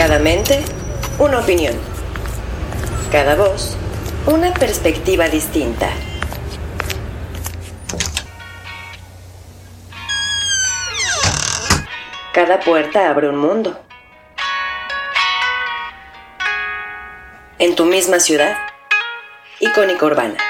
Cada mente, una opinión. Cada voz, una perspectiva distinta. Cada puerta abre un mundo. En tu misma ciudad, icónica urbana.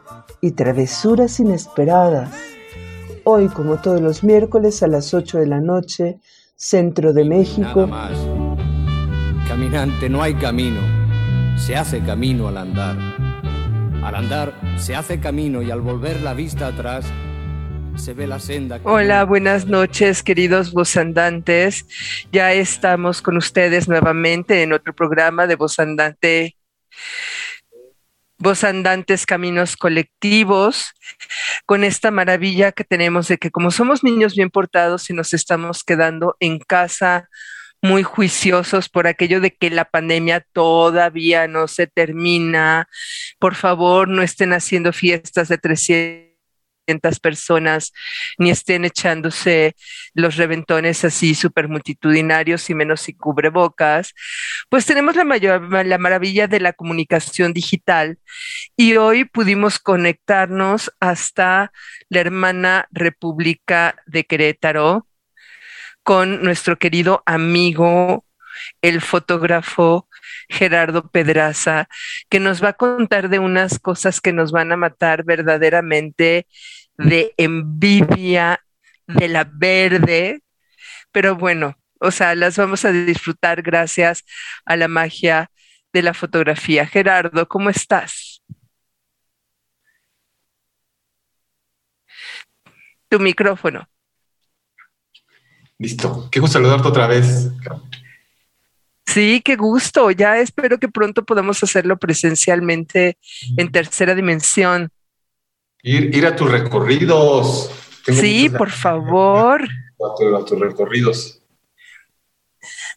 y travesuras inesperadas. Hoy, como todos los miércoles a las 8 de la noche, Centro de México, Nada más. Caminante, no hay camino. Se hace camino al andar. Al andar se hace camino y al volver la vista atrás se ve la senda. que- Hola, buenas noches, queridos vozandantes. Ya estamos con ustedes nuevamente en otro programa de Voz Andante, Voz Andantes Caminos Colectivos, con esta maravilla que tenemos de que como somos niños bien portados y nos estamos quedando en casa muy juiciosos por aquello de que la pandemia todavía no se termina, por favor, no estén haciendo fiestas de 300 personas ni estén echándose los reventones así súper multitudinarios y menos sin cubrebocas, pues tenemos la, mayor, la maravilla de la comunicación digital. Y hoy pudimos conectarnos hasta la hermana República de Querétaro con nuestro querido amigo, el fotógrafo Gerardo Pedraza, que nos va a contar de unas cosas que nos van a matar verdaderamente de envidia de la verde, pero bueno, o sea, las vamos a disfrutar gracias a la magia de la fotografía. Gerardo, ¿cómo estás? Tu micrófono. Listo. Qué gusto saludarte otra vez. Sí, qué gusto. Ya espero que pronto podamos hacerlo presencialmente en tercera dimensión. Ir, ir a tus recorridos. Tengo Sí, por ganas favor. tu- a tus recorridos.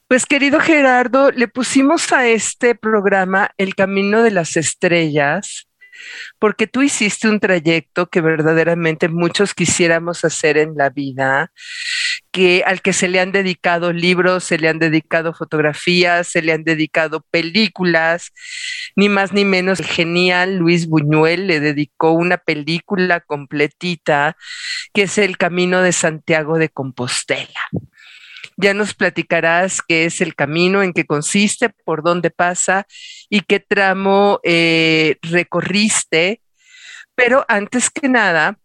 Pues querido Gerardo, le pusimos a este programa El Camino de las Estrellas porque tú hiciste un trayecto que verdaderamente muchos quisiéramos hacer en la vida, que al que se le han dedicado libros, se le han dedicado fotografías, se le han dedicado películas, ni más ni menos el genial Luis Buñuel le dedicó una película completita que es El Camino de Santiago de Compostela. Ya nos platicarás qué es el camino, en qué consiste, por dónde pasa y qué tramo eh, recorriste. Pero antes que nada,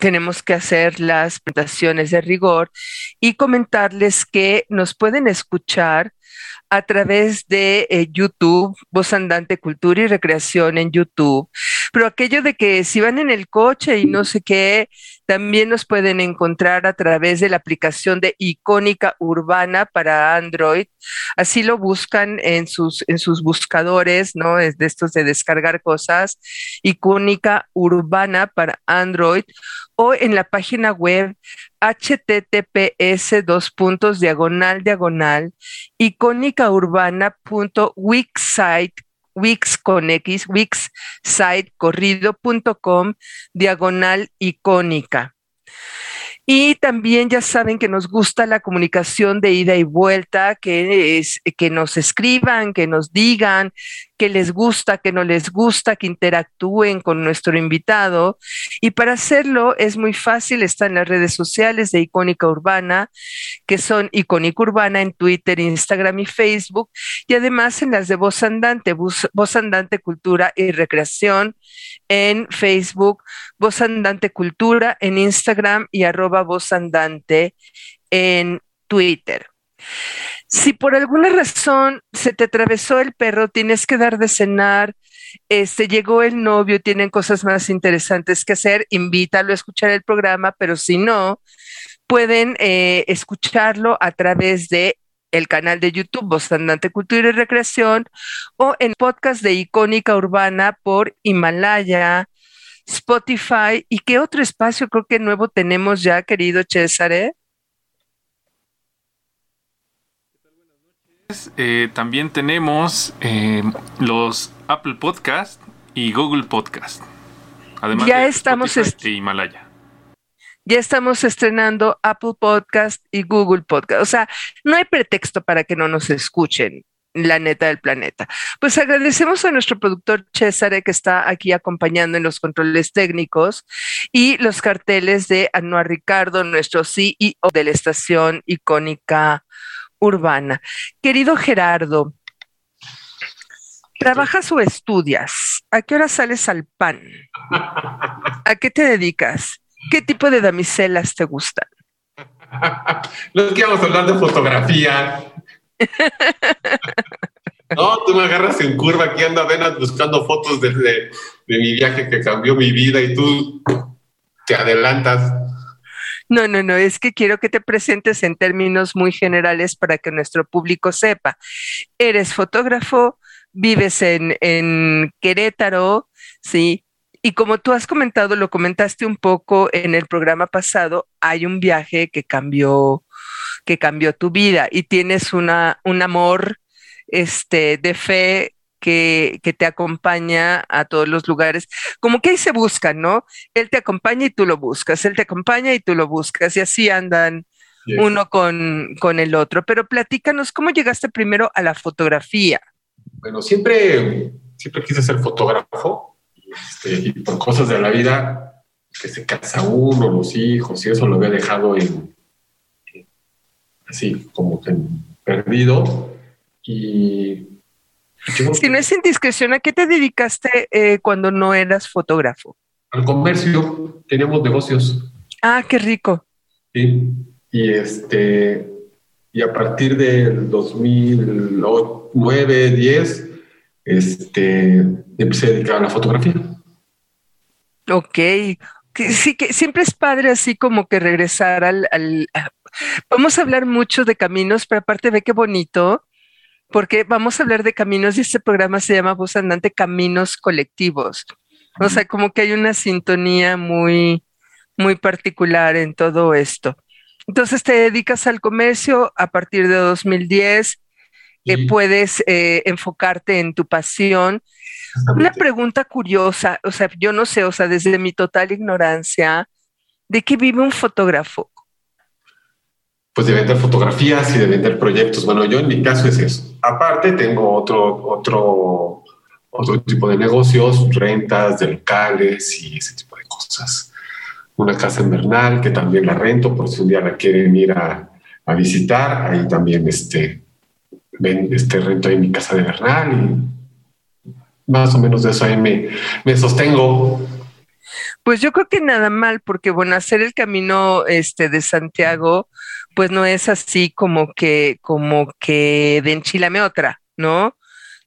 tenemos que hacer las presentaciones de rigor y comentarles que nos pueden escuchar a través de eh, YouTube, Voz Andante Cultura y Recreación en YouTube. Pero aquello de que si van en el coche y no sé qué, también nos pueden encontrar a través de la aplicación de Icónica Urbana para Android. Así lo buscan en sus, en sus buscadores, ¿no? Es de estos de descargar cosas. Icónica Urbana para Android o en la página web https dos puntos diagonal diagonal wix con x wixsitecorrido.com diagonal icónica. Y también ya saben que nos gusta la comunicación de ida y vuelta, que, es, que nos escriban, que nos digan que les gusta, que no les gusta, que interactúen con nuestro invitado. Y para hacerlo es muy fácil, están las redes sociales de Icónica Urbana, que son Icónica Urbana en Twitter, Instagram y Facebook, y además en las de Voz Andante, Voz Andante Cultura y Recreación en Facebook, Voz Andante Cultura en Instagram y arroba Voz Andante en Twitter. Si por alguna razón se te atravesó el perro, tienes que dar de cenar este, llegó el novio, tienen cosas más interesantes que hacer, invítalo a escuchar el programa, pero si no, pueden eh, escucharlo a través de el canal de YouTube Voz Andante Cultura y Recreación o en podcast de Icónica Urbana por Himalaya, Spotify y qué otro espacio creo que nuevo tenemos ya, querido César. Eh? Eh, también tenemos eh, los Apple Podcast y Google Podcast. Además ya de estamos e Himalaya. Ya estamos estrenando Apple Podcast y Google Podcast. O sea, no hay pretexto para que no nos escuchen la neta del planeta. Pues agradecemos a nuestro productor César que está aquí acompañando en los controles técnicos y los carteles de Anuar Ricardo, nuestro CEO de la estación icónica urbana. Querido Gerardo, ¿trabajas o estudias? ¿A qué hora sales al pan? ¿A qué te dedicas? ¿Qué tipo de damiselas te gustan? No es que vamos a hablar de fotografía. No, tú me agarras en curva aquí ando apenas buscando fotos de, de, de, mi viaje que cambió mi vida y tú te adelantas. No, no, no, es que quiero que te presentes en términos muy generales para que nuestro público sepa. Eres fotógrafo, vives en, Querétaro, ¿sí? Y como tú has comentado, lo comentaste un poco en el programa pasado, hay un viaje que cambió, que cambió tu vida y tienes una, un amor este, de fe que, que, te acompaña a todos los lugares. Como que ahí se buscan, ¿no? Él te acompaña y tú lo buscas, él te acompaña y tú lo buscas, y así andan yes. uno con, con, el otro. Pero platícanos, ¿cómo llegaste primero a la fotografía? Bueno, siempre, siempre quise ser fotógrafo, este, y por cosas de la vida, que se casa uno, los hijos, y eso lo había dejado en, así como que perdido. Y si no es indiscreción, ¿a qué te dedicaste eh, cuando no eras fotógrafo? Al comercio, teníamos negocios. Ah, qué rico. Sí, y este, y a partir del 2009, 10, este, empecé a dedicar a la fotografía. Ok, sí, que siempre es padre así como que regresar al, al, Vamos a hablar mucho de caminos, pero aparte ve qué bonito porque vamos a hablar de caminos y este programa se llama Voz Andante Caminos Colectivos. O sea, como que hay una sintonía muy, muy particular en todo esto. Entonces te dedicas al comercio a partir de 2010, que sí. puedes eh, enfocarte en tu pasión. Una pregunta curiosa, o sea, yo no sé, o sea, desde mi total ignorancia, ¿de qué vive un fotógrafo? Pues de vender fotografías y de vender proyectos. Bueno, yo en mi caso es eso. Aparte tengo otro, otro, otro tipo de negocios, rentas de locales y ese tipo de cosas. Una casa invernal que también la rento por si un día la quieren ir a, a visitar. Ahí también este, ven, este rento ahí mi casa de invernal y más o menos de eso ahí me, me sostengo. Pues yo creo que nada mal, porque bueno, hacer el camino este, de Santiago, pues no es así como que, como que de enchilame otra, ¿no?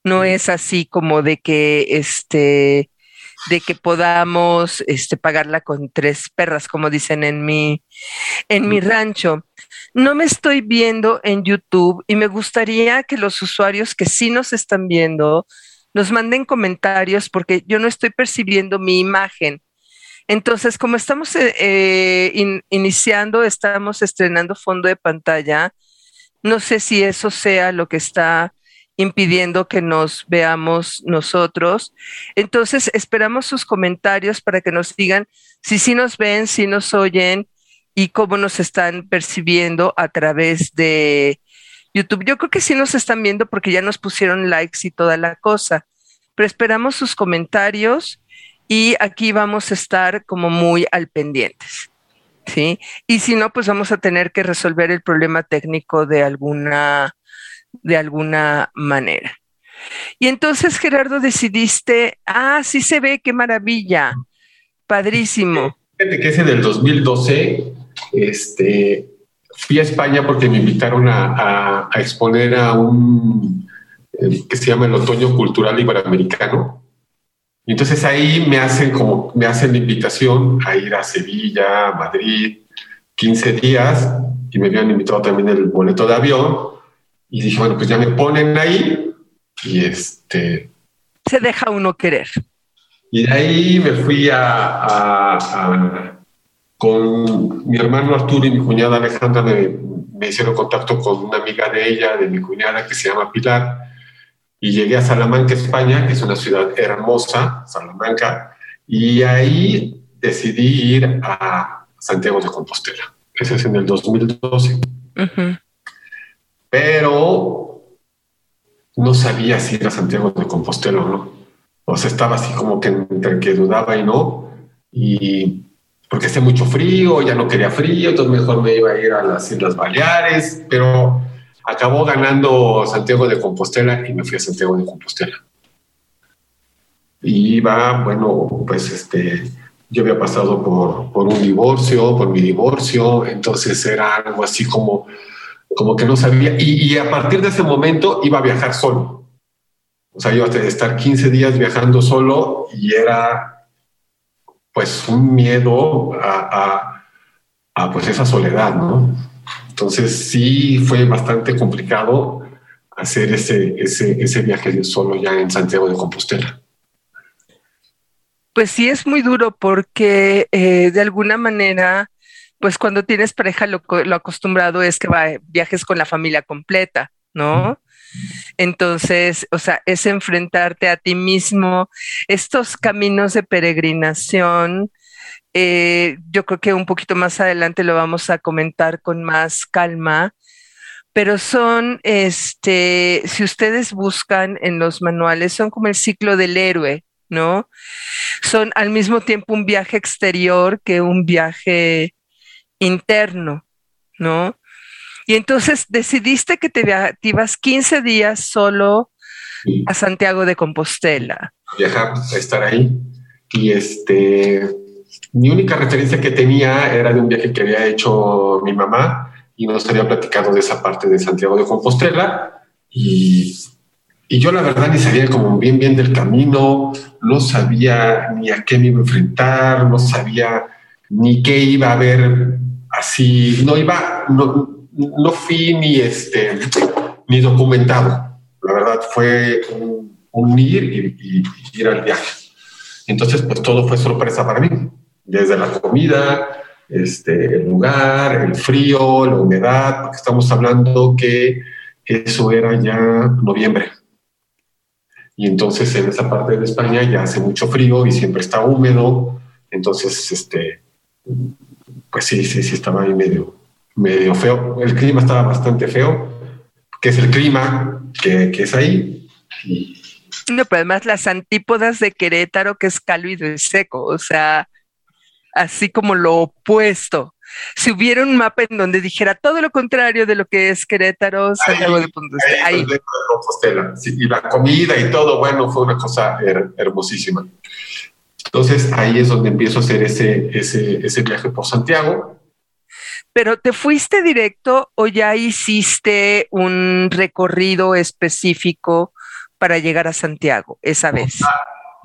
No es así como de que este de que podamos este, pagarla con tres perras, como dicen en mi, en mi rancho. No me estoy viendo en YouTube y me gustaría que los usuarios que sí nos están viendo nos manden comentarios porque yo no estoy percibiendo mi imagen. Entonces, como estamos eh, in, iniciando, estamos estrenando fondo de pantalla, no sé si eso sea lo que está impidiendo que nos veamos nosotros. Entonces, esperamos sus comentarios para que nos digan si sí nos ven, si nos oyen y cómo nos están percibiendo a través de YouTube. Yo creo que sí nos están viendo porque ya nos pusieron likes y toda la cosa, pero esperamos sus comentarios y aquí vamos a estar como muy al pendientes. ¿Sí? Y si no, pues vamos a tener que resolver el problema técnico de alguna, de alguna manera. Y entonces, Gerardo, decidiste, ah, sí se ve, qué maravilla, padrísimo. Fíjate que ese del 2012, este, fui a España porque me invitaron a, exponer a un, eh, que se llama el Otoño Cultural Iberoamericano Y entonces ahí me hacen como, me hacen la invitación a ir a Sevilla, Madrid, 15 días, y me habían invitado también el boleto de avión. Y dije, bueno, pues ya me ponen ahí, y este... Se deja uno querer. Y de ahí me fui a, con mi hermano Arturo y mi cuñada Alejandra, me, me hicieron contacto con una amiga de ella, de mi cuñada, que se llama Pilar, y llegué a Salamanca, España, que es una ciudad hermosa, Salamanca, y ahí decidí ir a Santiago de Compostela. Ese es en el 2012. Pero no sabía si era Santiago de Compostela o no. O sea, estaba así como que entre que dudaba y no. Y porque hacía mucho frío, ya no quería frío, entonces mejor me iba a ir a las Islas Baleares, pero acabó ganando Santiago de Compostela y me fui a Santiago de Compostela. Y iba, bueno, pues este, yo había pasado por, por un divorcio, por mi divorcio, entonces era algo así como, como que no sabía. Y, a partir de ese momento iba a viajar solo. O sea, iba a estar 15 días viajando solo y era pues un miedo a, a, a pues esa soledad, ¿no? Entonces sí fue bastante complicado hacer ese, ese, ese viaje solo ya en Santiago de Compostela. Pues sí es muy duro porque eh, de alguna manera, pues cuando tienes pareja lo, lo acostumbrado es que va, viajes con la familia completa, ¿no? Entonces, o sea, es enfrentarte a ti mismo, estos caminos de peregrinación, eh, yo creo que un poquito más adelante lo vamos a comentar con más calma, pero son, este, si ustedes buscan en los manuales, son como el ciclo del héroe, ¿no? Son al mismo tiempo un viaje exterior que un viaje interno, ¿no? Y entonces decidiste que te, te ibas 15 días solo a Santiago de Compostela. Viajar, estar ahí. Y este, mi única referencia que tenía era de un viaje que había hecho mi mamá y nos había platicado de esa parte de Santiago de Compostela y, y yo la verdad ni sabía como bien bien del camino, no sabía ni a qué me iba a enfrentar, no sabía ni qué iba a haber así, no iba, no, no fui ni este ni documentado. La verdad fue un, ir y ir al viaje. Entonces, pues todo fue sorpresa para mí desde la comida, este, el lugar, el frío, la humedad, porque estamos hablando que eso era ya noviembre. Y entonces en esa parte de España ya hace mucho frío y siempre está húmedo. Entonces, este, pues sí, sí, sí estaba ahí medio, medio feo. El clima estaba bastante feo, que es el clima que, que es ahí. Y, no, pero además las antípodas de Querétaro, que es cálido y seco, o sea, así como lo opuesto. Si hubiera un mapa en donde dijera todo lo contrario de lo que es Querétaro, Santiago de Compostela. Ahí. y la comida y todo, bueno, fue una cosa hermosísima. Entonces ahí es donde empiezo a hacer ese, ese, ese viaje por Santiago. Pero ¿te fuiste directo o ya hiciste un recorrido específico para llegar a Santiago esa vez?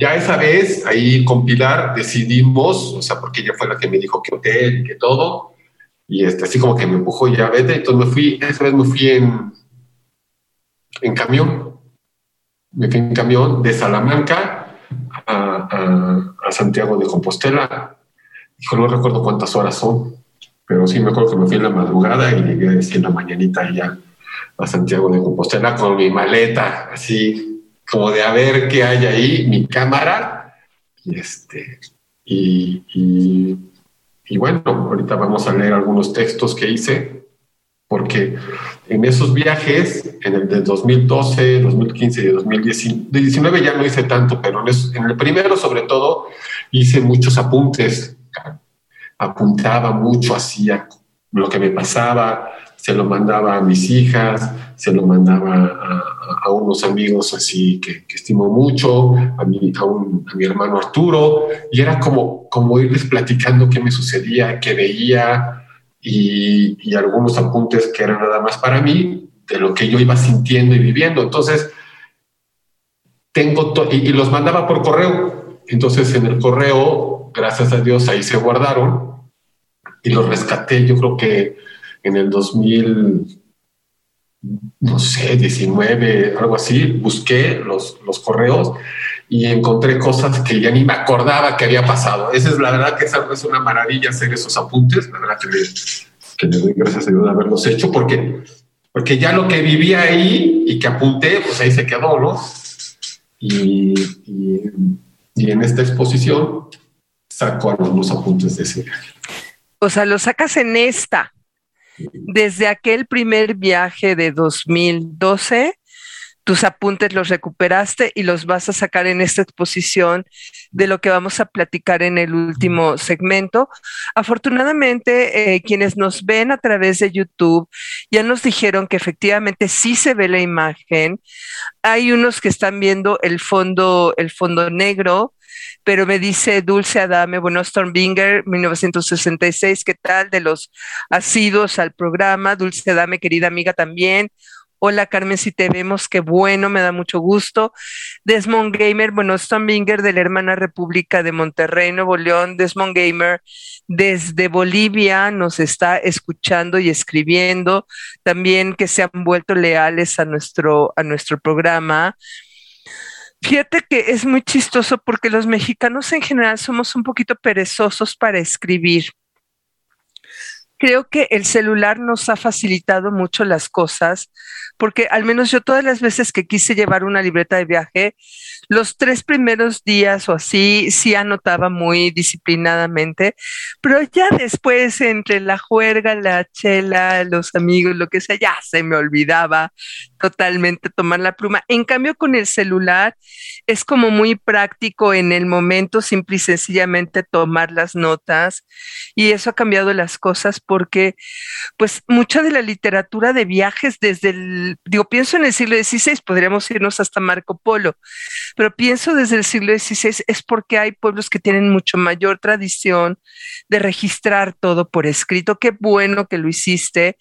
Ya esa vez, ahí con Pilar decidimos, o sea, porque ella fue la que me dijo que hotel y que todo, y este, así como que me empujó ya vete, entonces me fui, esa vez me fui en, en camión, me fui en camión de Salamanca a, a, Santiago de Compostela, Hijo, no recuerdo cuántas horas son, pero sí me acuerdo que me fui en la madrugada y llegué así en la mañanita ya a Santiago de Compostela con mi maleta, así como de a ver qué hay ahí, mi cámara, y este, y, y, bueno, ahorita vamos a leer algunos textos que hice, porque en esos viajes, en el de 2012, 2015 y 2019 ya no hice tanto, pero en el primero sobre todo hice muchos apuntes, apuntaba mucho, hacía lo que me pasaba, se lo mandaba a mis hijas, se lo mandaba a, unos amigos así que, estimo mucho, a mi, a, mi hermano Arturo, y era como, como irles platicando qué me sucedía, qué veía, y, y algunos apuntes que eran nada más para mí, de lo que yo iba sintiendo y viviendo. Entonces, tengo y, y, los mandaba por correo. Entonces en el correo, gracias a Dios, ahí se guardaron y los rescaté. Yo creo que en el 2000, no sé, 19, algo así, busqué los, los correos y encontré cosas que ya ni me acordaba que había pasado. Esa es la verdad que es una maravilla hacer esos apuntes. La verdad que le, que le doy gracias a Dios de haberlos hecho porque, porque ya lo que vivía ahí y que apunté, pues ahí se quedó, ¿no? Y, y, en esta exposición saco algunos apuntes de ese viaje. O sea, lo sacas en esta. Desde aquel primer viaje de 2012 tus apuntes los recuperaste y los vas a sacar en esta exposición de lo que vamos a platicar en el último segmento. Afortunadamente, eh, quienes nos ven a través de YouTube ya nos dijeron que efectivamente sí se ve la imagen. Hay unos que están viendo el fondo, el fondo negro, pero me dice Dulce Adame, bueno, Stormbinger, 1966, ¿qué tal? De los asidos al programa. Dulce Adame, querida amiga también. Hola Carmen, si te vemos, qué bueno, me da mucho gusto. Desmond Gamer, bueno, Stormbinger de la hermana República de Monterrey, Nuevo León. Desmond Gamer desde Bolivia nos está escuchando y escribiendo. También que se han vuelto leales a nuestro, a nuestro programa. Fíjate que es muy chistoso porque los mexicanos en general somos un poquito perezosos para escribir. Creo que el celular nos ha facilitado mucho las cosas, porque al menos yo todas las veces que quise llevar una libreta de viaje, los tres primeros días o así sí anotaba muy disciplinadamente, pero ya después entre la juerga, la chela, los amigos, lo que sea, ya se me olvidaba totalmente tomar la pluma. En cambio, con el celular es como muy práctico en el momento, simple y sencillamente tomar las notas y eso ha cambiado las cosas porque pues mucha de la literatura de viajes desde el, digo, pienso en el siglo XVI, podríamos irnos hasta Marco Polo, pero pienso desde el siglo XVI es porque hay pueblos que tienen mucho mayor tradición de registrar todo por escrito. Qué bueno que lo hiciste.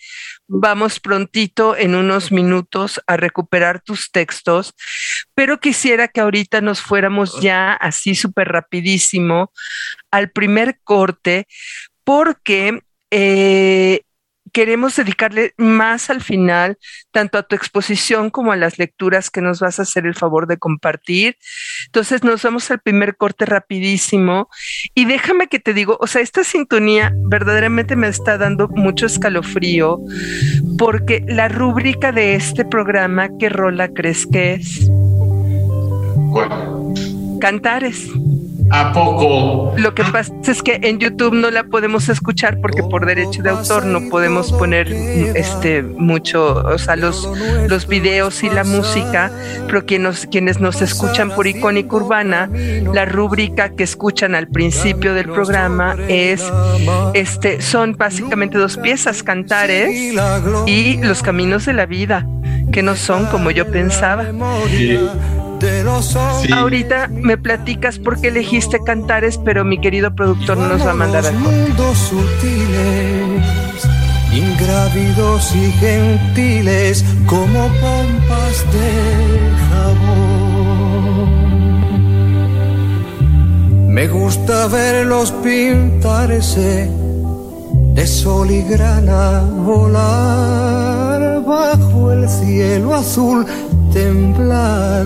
Vamos prontito en unos minutos a recuperar tus textos, pero quisiera que ahorita nos fuéramos ya así súper rapidísimo al primer corte porque eh, queremos dedicarle más al final, tanto a tu exposición como a las lecturas que nos vas a hacer el favor de compartir. Entonces nos vamos al primer corte rapidísimo y déjame que te digo, o sea, esta sintonía verdaderamente me está dando mucho escalofrío porque la rúbrica de este programa, ¿qué rola crees que es? Cantares. ¿A poco? Lo que pasa es que en YouTube no la podemos escuchar porque por derecho de autor no podemos poner este mucho, o sea, los, los videos y la música, pero quienes, quienes nos escuchan por Icónica Urbana, la rúbrica que escuchan al principio del programa es este, son básicamente dos piezas, cantares y los caminos de la vida, que no son como yo pensaba. Ahorita me platicas por qué elegiste Cantares, pero mi querido productor no nos va a mandar al sutiles, ingrávidos y gentiles como pompas de jabón. Me gusta verlos pintarse de sol y grana volar bajo el cielo azul temblar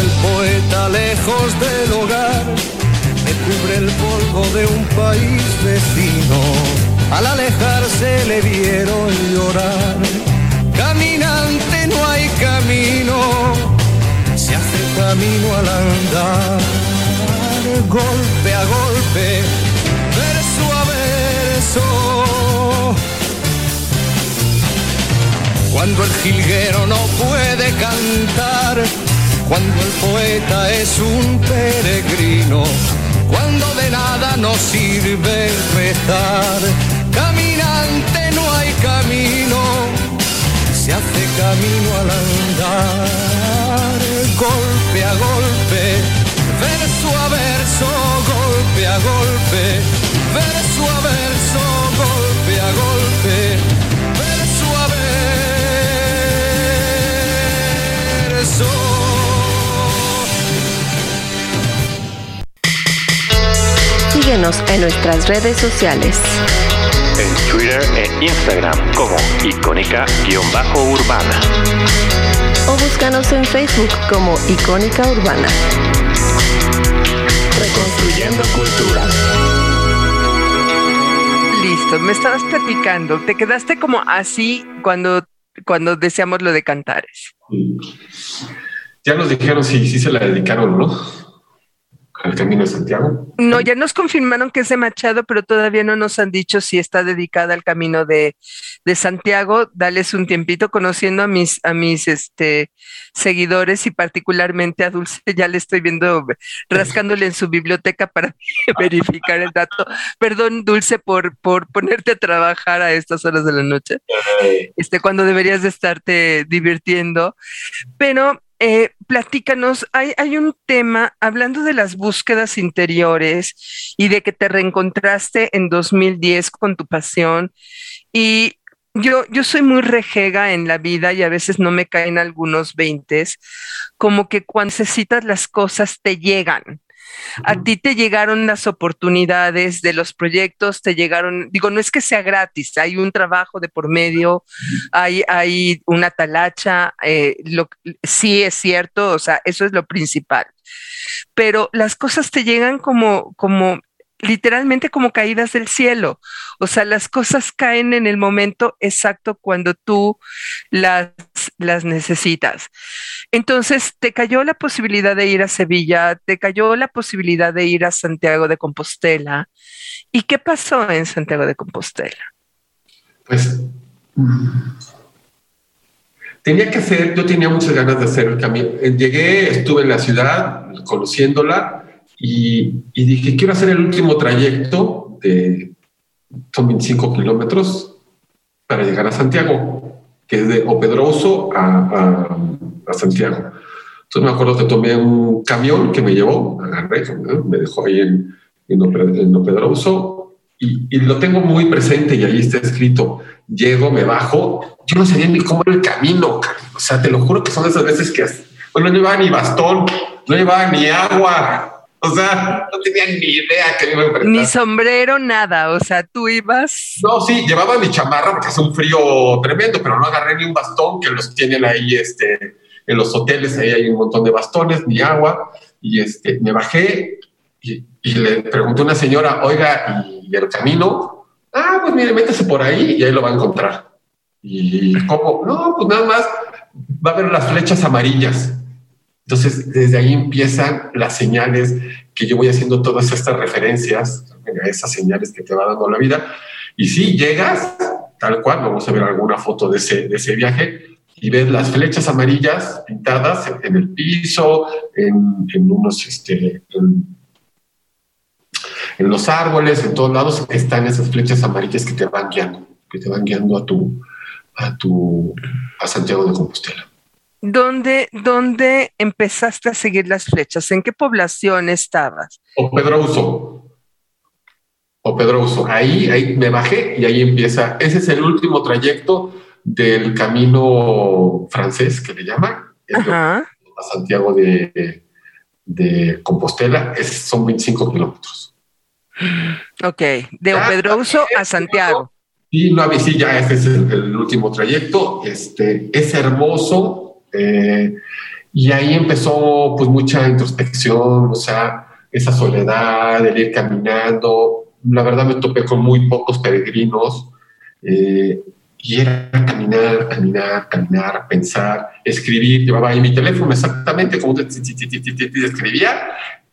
el poeta lejos del hogar, me cubre el polvo de un país vecino. Al alejarse le vieron llorar. Caminante no hay camino, se hace camino al andar, golpe a golpe, verso a verso. Cuando el jilguero no puede cantar, cuando el poeta es un peregrino, cuando de nada nos sirve rezar, caminante no hay camino, se hace camino al andar, golpe a golpe, verso a verso, golpe a golpe, verso a verso, golpe a golpe, Síguenos en nuestras redes sociales. En Twitter e Instagram como icónica-urbana. O búscanos en Facebook como Icónica Urbana. Reconstruyendo cultura. Listo, me estabas platicando. Te quedaste como así cuando, cuando deseamos lo de Cantares. Ya nos dijeron si, si se la dedicaron, ¿no? Al Camino de Santiago. No, ya nos confirmaron que es de Machado, pero todavía no nos han dicho si está dedicada al camino de, de Santiago. Dales un tiempito conociendo a mis, a mis este, seguidores y particularmente a Dulce. Ya le estoy viendo rascándole en su biblioteca para verificar el dato. Perdón, Dulce, por, por ponerte a trabajar a estas horas de la noche, este, cuando deberías de estarte divirtiendo. Pero eh, platícanos, hay, hay, un tema, hablando de las búsquedas interiores y de que te reencontraste en 2010 con tu pasión. Y yo, yo soy muy rejega en la vida y a veces no me caen algunos veintes, como que cuando necesitas las cosas te llegan. A ti te llegaron las oportunidades de los proyectos, te llegaron, digo, no es que sea gratis, hay un trabajo de por medio, hay, hay una talacha, eh, sí es cierto, o sea, eso es lo principal. Pero las cosas te llegan como, como literalmente como caídas del cielo. O sea, las cosas caen en el momento exacto cuando tú las, las necesitas. Entonces, te cayó la posibilidad de ir a Sevilla, te cayó la posibilidad de ir a Santiago de Compostela. ¿Y qué pasó en Santiago de Compostela? Pues tenía que hacer, yo tenía muchas ganas de hacer el camino. Llegué, estuve en la ciudad conociéndola y, y, dije, quiero hacer el último trayecto de, son 25 kilómetros para llegar a Santiago, que es de Opedroso a, a, a, Santiago. Entonces me acuerdo que tomé un camión que me llevó, agarré, me dejó ahí en, en, en Opedroso y, y, lo tengo muy presente y ahí está escrito, llego, me bajo, yo no sabía ni cómo era el camino, o sea, te lo juro que son esas veces que, bueno, no llevaba ni bastón, no llevaba ni agua, o sea, no tenía ni idea que me iba a enfrentar. Ni sombrero, nada. O sea, tú ibas. No, sí, llevaba mi chamarra porque hace un frío tremendo, pero no agarré ni un bastón que los tienen ahí este, en los hoteles. Ahí hay un montón de bastones, ni agua. Y este, me bajé y, y le pregunté a una señora, oiga, ¿y el camino? Ah, pues mire, métese por ahí y ahí lo va a encontrar. ¿Y cómo? No, pues nada más va a ver las flechas amarillas. Entonces, desde ahí empiezan las señales que yo voy haciendo todas estas referencias, esas señales que te va dando la vida. Y si llegas, tal cual, vamos a ver alguna foto de ese, de ese viaje, y ves las flechas amarillas pintadas en, el piso, en, en unos, este, en, en, los árboles, en todos lados están esas flechas amarillas que te van guiando, que te van guiando a tu, a tu, a Santiago de Compostela. ¿Dónde, ¿Dónde empezaste a seguir las flechas? ¿En qué población estabas? O Pedrouso. O Pedrouso. Ahí, ahí me bajé y ahí empieza. Ese es el último trayecto del camino francés que le llaman. Ajá. A Santiago de, de Compostela es, son 25 kilómetros. Ok, de Pedrouso a Santiago. Sí, no, sí, ya ese es el, el último trayecto. Este, es hermoso, eh, Y ahí empezó pues mucha introspección, o sea, esa soledad, el ir caminando. La verdad me topé con muy pocos peregrinos eh, y era caminar, caminar, caminar, pensar, escribir. Llevaba ahí mi teléfono exactamente como escribía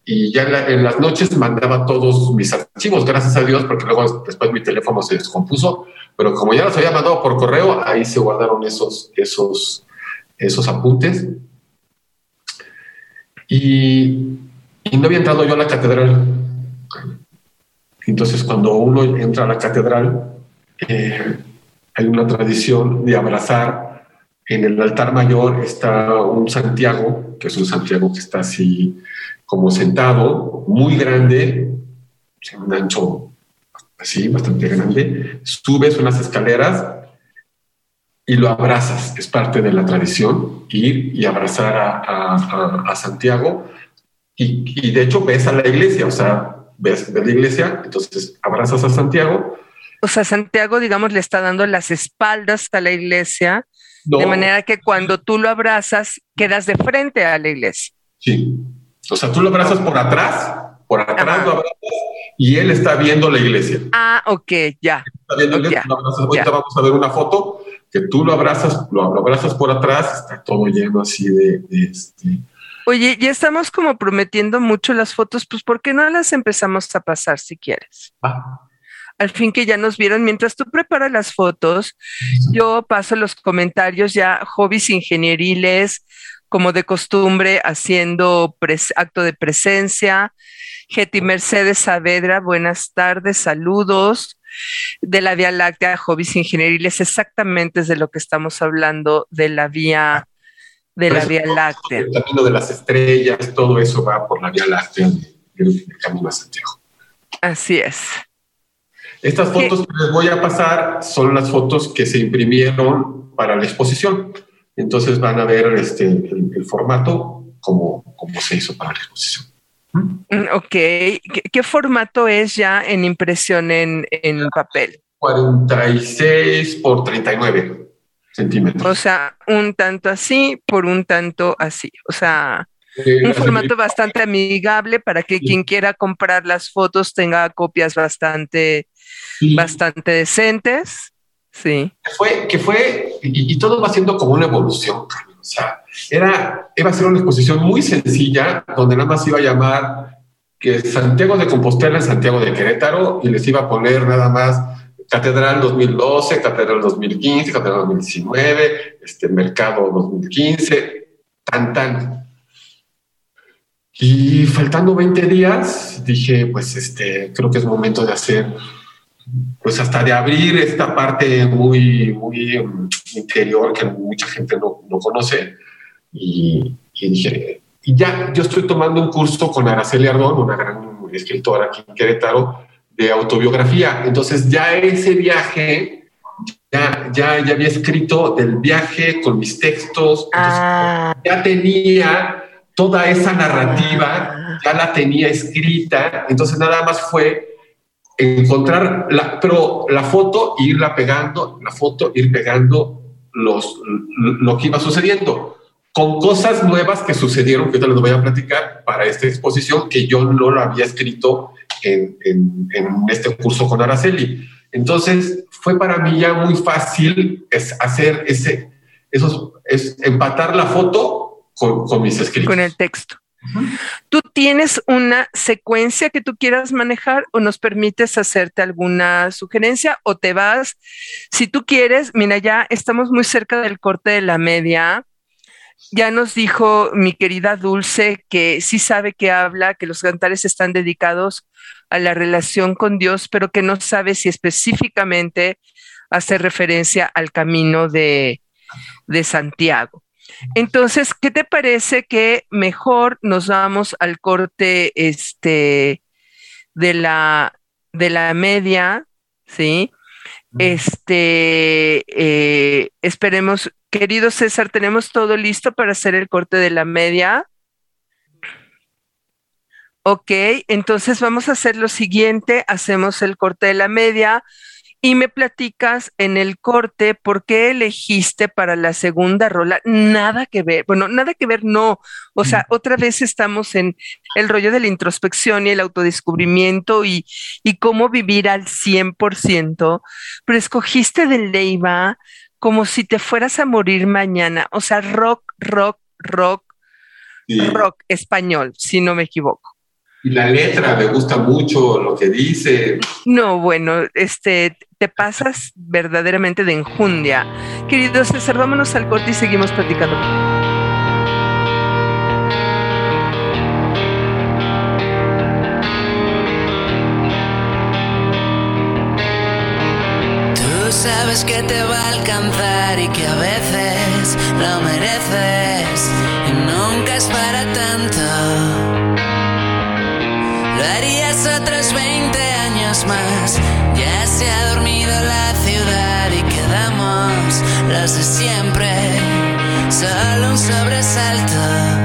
y ya en las noches mandaba todos mis archivos, gracias a Dios, porque luego después mi teléfono se descompuso, pero como ya los había mandado por correo, ahí se guardaron esos, esos, esos apuntes. Y, no había entrado yo a la catedral. Entonces, cuando uno entra a la catedral, eh, hay una tradición de abrazar. En el altar mayor está un Santiago, que es un Santiago que está así como sentado, muy grande, un ancho así, bastante grande. Subes unas escaleras y lo abrazas. Es parte de la tradición ir y abrazar a, Santiago. Y, de hecho ves a la iglesia, o sea, ves de la iglesia, entonces abrazas a Santiago. O sea, Santiago, digamos, le está dando las espaldas a la iglesia, de manera que cuando tú lo abrazas, quedas de frente a la iglesia. Sí. O sea, tú lo abrazas por atrás, por atrás lo abrazas y él está viendo la iglesia. Ah, ok, ya. Está viendo la iglesia, Ahorita vamos a ver una foto que tú lo abrazas, lo, abrazas por atrás, está todo lleno así de, este. Oye, ya estamos como prometiendo mucho las fotos, pues ¿por qué no las empezamos a pasar si quieres? Ah. Al fin que ya nos vieron, mientras tú preparas las fotos, yo paso los comentarios ya, hobbies ingenieriles, como de costumbre, haciendo acto de presencia. Getty Mercedes Saavedra, buenas tardes, saludos de la Vía Láctea, hobbies ingenieriles, exactamente es de lo que estamos hablando de la Vía de la Vía Láctea. El camino de las estrellas, todo eso va por la Vía Láctea, el, camino a Santiago. Así es. Estas fotos que les voy a pasar son las fotos que se imprimieron para la exposición. Entonces van a ver este, el, formato como, como se hizo para la exposición. Mm, ok, ¿Qué, formato es ya en impresión en, en papel? 46 por 39 centímetros. O sea, un tanto así por un tanto así. O sea, un formato bastante amigable para que quien quiera comprar las fotos tenga copias bastante, bastante decentes. Sí. Que fue, que fue y, todo va siendo como una evolución, O sea, era, iba a ser una exposición muy sencilla, donde nada más iba a llamar que Santiago de Compostela Santiago de Querétaro y les iba a poner nada más Catedral 2012, Catedral 2015, Catedral 2019, este, Mercado 2015, tan, tan. Y faltando 20 días, dije, pues este, creo que es momento de hacer pues hasta de abrir esta parte muy, muy um, interior que mucha gente no, no conoce. Y, dije, y ya, yo estoy tomando un curso con Araceli Ardón, una gran escritora aquí en Querétaro, de autobiografía. Entonces ya ese viaje, ya, ya, ya había escrito del viaje con mis textos, ah. ya tenía toda esa narrativa, ya la tenía escrita, entonces nada más fue encontrar, la, pero la foto, irla pegando, la foto, ir pegando los, lo que iba sucediendo, con cosas nuevas que sucedieron, que te les voy a platicar para esta exposición, que yo no lo había escrito en, este curso con Araceli. Entonces, fue para mí ya muy fácil hacer ese, esos, es empatar la foto con mis escritos. Con el texto. ¿Tú tienes una secuencia que tú quieras manejar o nos permites hacerte alguna sugerencia o te vas? Si tú quieres, mira, ya estamos muy cerca del corte de la media. Ya nos dijo mi querida Dulce que sí sabe que habla, que los cantares están dedicados a la relación con Dios, pero que no sabe si específicamente hace referencia al camino de, de Santiago. Entonces, ¿qué te parece que mejor nos vamos al corte este, de, la, de la media, ¿sí? Este, eh, esperemos, querido César, tenemos todo listo para hacer el corte de la media. Ok, entonces vamos a hacer lo siguiente, hacemos el corte de la media y me platicas en el corte por qué elegiste para la segunda rola nada que ver. Bueno, nada que ver, no. O sea, otra vez estamos en el rollo de la introspección y el autodescubrimiento y, y cómo vivir al 100%, pero escogiste de Leiva como si te fueras a morir mañana. O sea, rock, rock, rock, rock español, si no me equivoco. Y la letra me gusta mucho lo que dice. No, bueno, este, te pasas verdaderamente de enjundia. Queridos César, vámonos al corte y seguimos platicando. Sabes que te va a alcanzar y que a veces lo mereces y nunca es para tanto. Lo harías otros 20 años más. Ya se ha dormido la ciudad y quedamos los de siempre. Solo un sobresalto.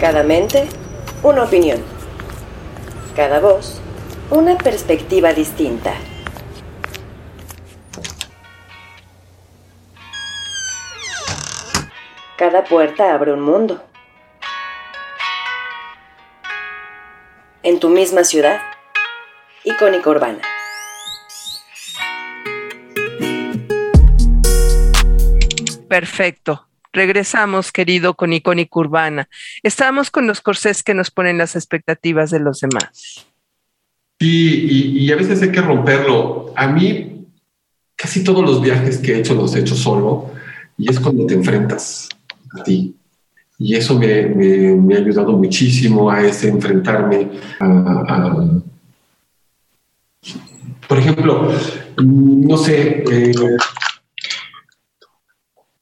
Cada mente, una opinión. Cada voz, una perspectiva distinta. Cada puerta abre un mundo. En tu misma ciudad, icónica urbana. Perfecto. Regresamos, querido, con Icónica Urbana. Estamos con los corsés que nos ponen las expectativas de los demás. Sí, y, a veces hay que romperlo. A mí, casi todos los viajes que he hecho los he hecho solo, y es cuando te enfrentas a ti. Y eso me, ha ayudado muchísimo a ese enfrentarme a, por ejemplo, no sé, eh,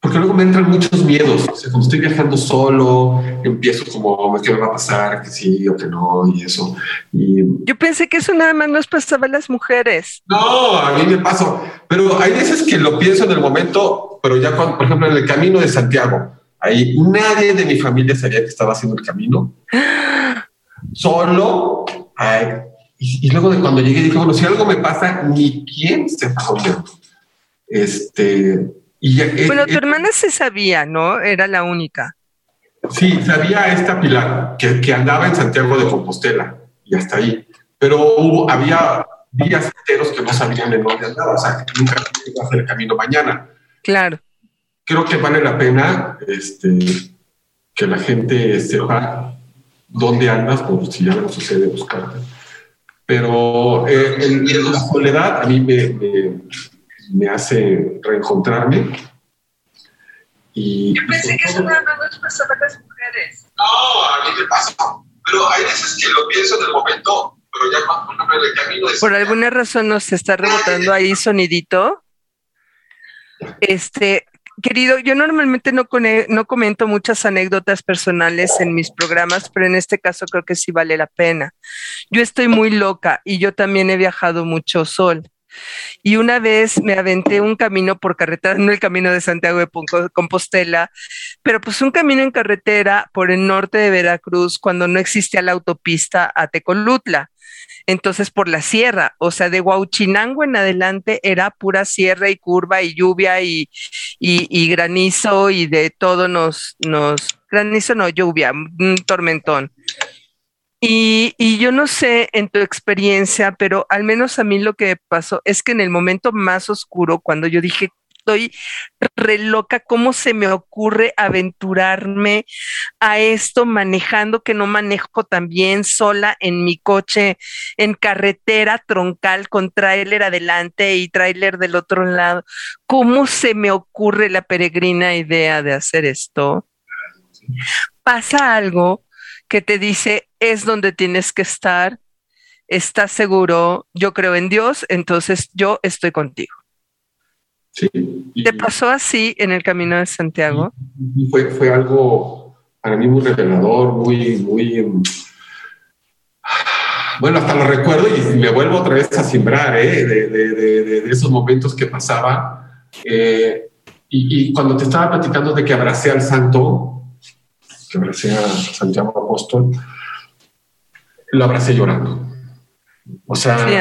porque luego me entran muchos miedos. O sea, cuando estoy viajando solo, empiezo como, ¿qué me va a pasar? Que sí o que no, y eso. Y Yo pensé que eso nada más nos pasaba a las mujeres. no, a mí me pasó. Pero hay veces que lo pienso en el momento, pero ya, cuando, por ejemplo, en el camino de Santiago, ahí nadie de mi familia sabía que estaba haciendo el camino. Solo. ay, y, y luego de cuando llegué, dije, bueno, si algo me pasa, ni quién se dónde. Este. Y eh, Bueno, eh, tu hermana se sabía, ¿no? Era la única. Sí, sabía esta Pilar que, que andaba en Santiago de Compostela y hasta ahí. Pero hubo, había días enteros que no sabían en dónde andaba. O sea, que nunca iba a hacer el camino mañana. Claro. Creo que vale la pena este, que la gente sepa dónde andas, por si ya no sucede buscarte. Pero eh, en- en la soledad a mí me, me- me hace reencontrarme. Y, nada más nos pasaba a las mujeres. No, a mí me pasa. Pero hay veces que lo pienso en el momento, pero ya cuando, en el camino de Por alguna razón nos está rebotando ahí sonidito. Este, querido, yo normalmente no, cone- no comento muchas anécdotas personales en mis programas, pero en este caso creo que sí vale la pena. Yo estoy muy loca y yo también he viajado mucho sol. Y una vez me aventé un camino por carretera, no el camino de Santiago de Compostela, pero pues un camino en carretera por el norte de Veracruz cuando no existía la autopista a Tecolutla. Entonces por la sierra, o sea, de Huauchinango en adelante era pura sierra y curva y lluvia y, y- y granizo y de todo nos, nos, granizo no, lluvia, un tormentón. Y, yo no sé en tu experiencia, pero al menos a mí lo que pasó es que en el momento más oscuro, cuando yo dije, estoy re loca, ¿cómo se me ocurre aventurarme a esto manejando que no manejo también sola en mi coche, en carretera troncal con tráiler adelante y tráiler del otro lado? ¿Cómo se me ocurre la peregrina idea de hacer esto? Pasa algo que te dice es donde tienes que estar, estás seguro, yo creo en Dios, entonces yo estoy contigo. Sí, ¿Te pasó así en el camino de Santiago? fue, fue algo para mí muy revelador, muy, muy. em, Bueno, hasta lo recuerdo y me vuelvo otra vez a simbrar ¿eh? de, de- de- de- de esos momentos que pasaba. Eh, y, y cuando te estaba platicando de que abracé al santo, que abracé a Santiago Apóstol, lo abracé llorando. O sea, Sí,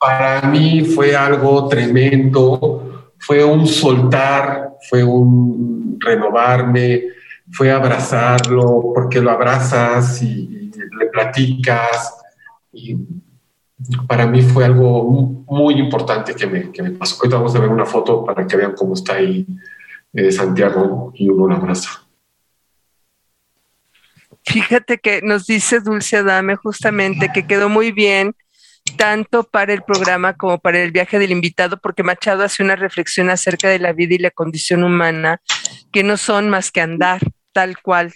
para mí fue algo tremendo, fue un soltar, fue un renovarme, fue abrazarlo, porque lo abrazas y, le platicas. Y para mí fue algo mu- muy importante que me, que me pasó. Ahorita vamos a ver una foto para que vean cómo está ahí eh, Santiago y uno lo abraza. Fíjate que nos dice Dulce Adame justamente que quedó muy bien tanto para el programa como para el viaje del invitado, porque Machado hace una reflexión acerca de la vida y la condición humana, que no son más que andar, tal cual.